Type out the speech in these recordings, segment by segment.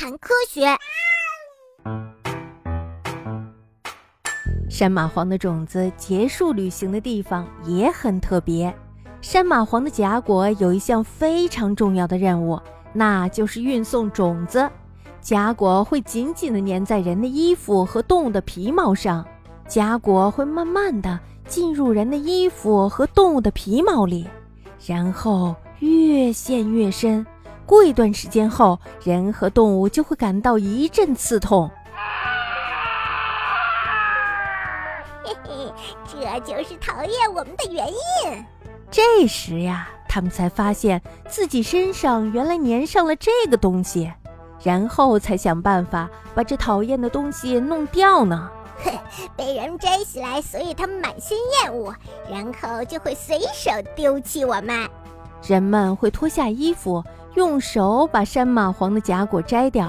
谈科学。山蚂蟥的种子结束旅行的地方也很特别。山蚂蟥的荚果有一项非常重要的任务，那就是运送种子。荚果会紧紧地粘在人的衣服和动物的皮毛上，荚果会慢慢地进入人的衣服和动物的皮毛里，然后越陷越深。过一段时间后，人和动物就会感到一阵刺痛。嘿嘿，这就是讨厌我们的原因。这时呀，他们才发现自己身上原来粘上了这个东西，然后才想办法把这讨厌的东西弄掉呢。哼，被人摘下来，所以他们满心厌恶，然后就会随手丢弃我们。人们会脱下衣服，用手把山蚂蟥的荚果摘掉；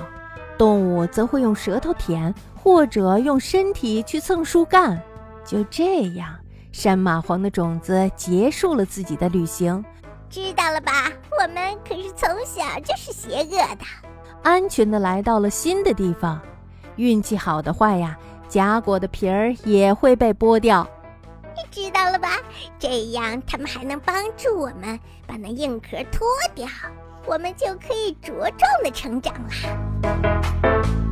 动物则会用舌头舔，或者用身体去蹭树干。就这样。山蚂蟥的种子结束了自己的旅行，知道了吧？我们可是从小就是邪恶的，安全的来到了新的地方。运气好的话呀，荚果的皮儿也会被剥掉。你知道了吧？这样它们还能帮助我们把那硬壳脱掉，我们就可以茁壮的成长啦。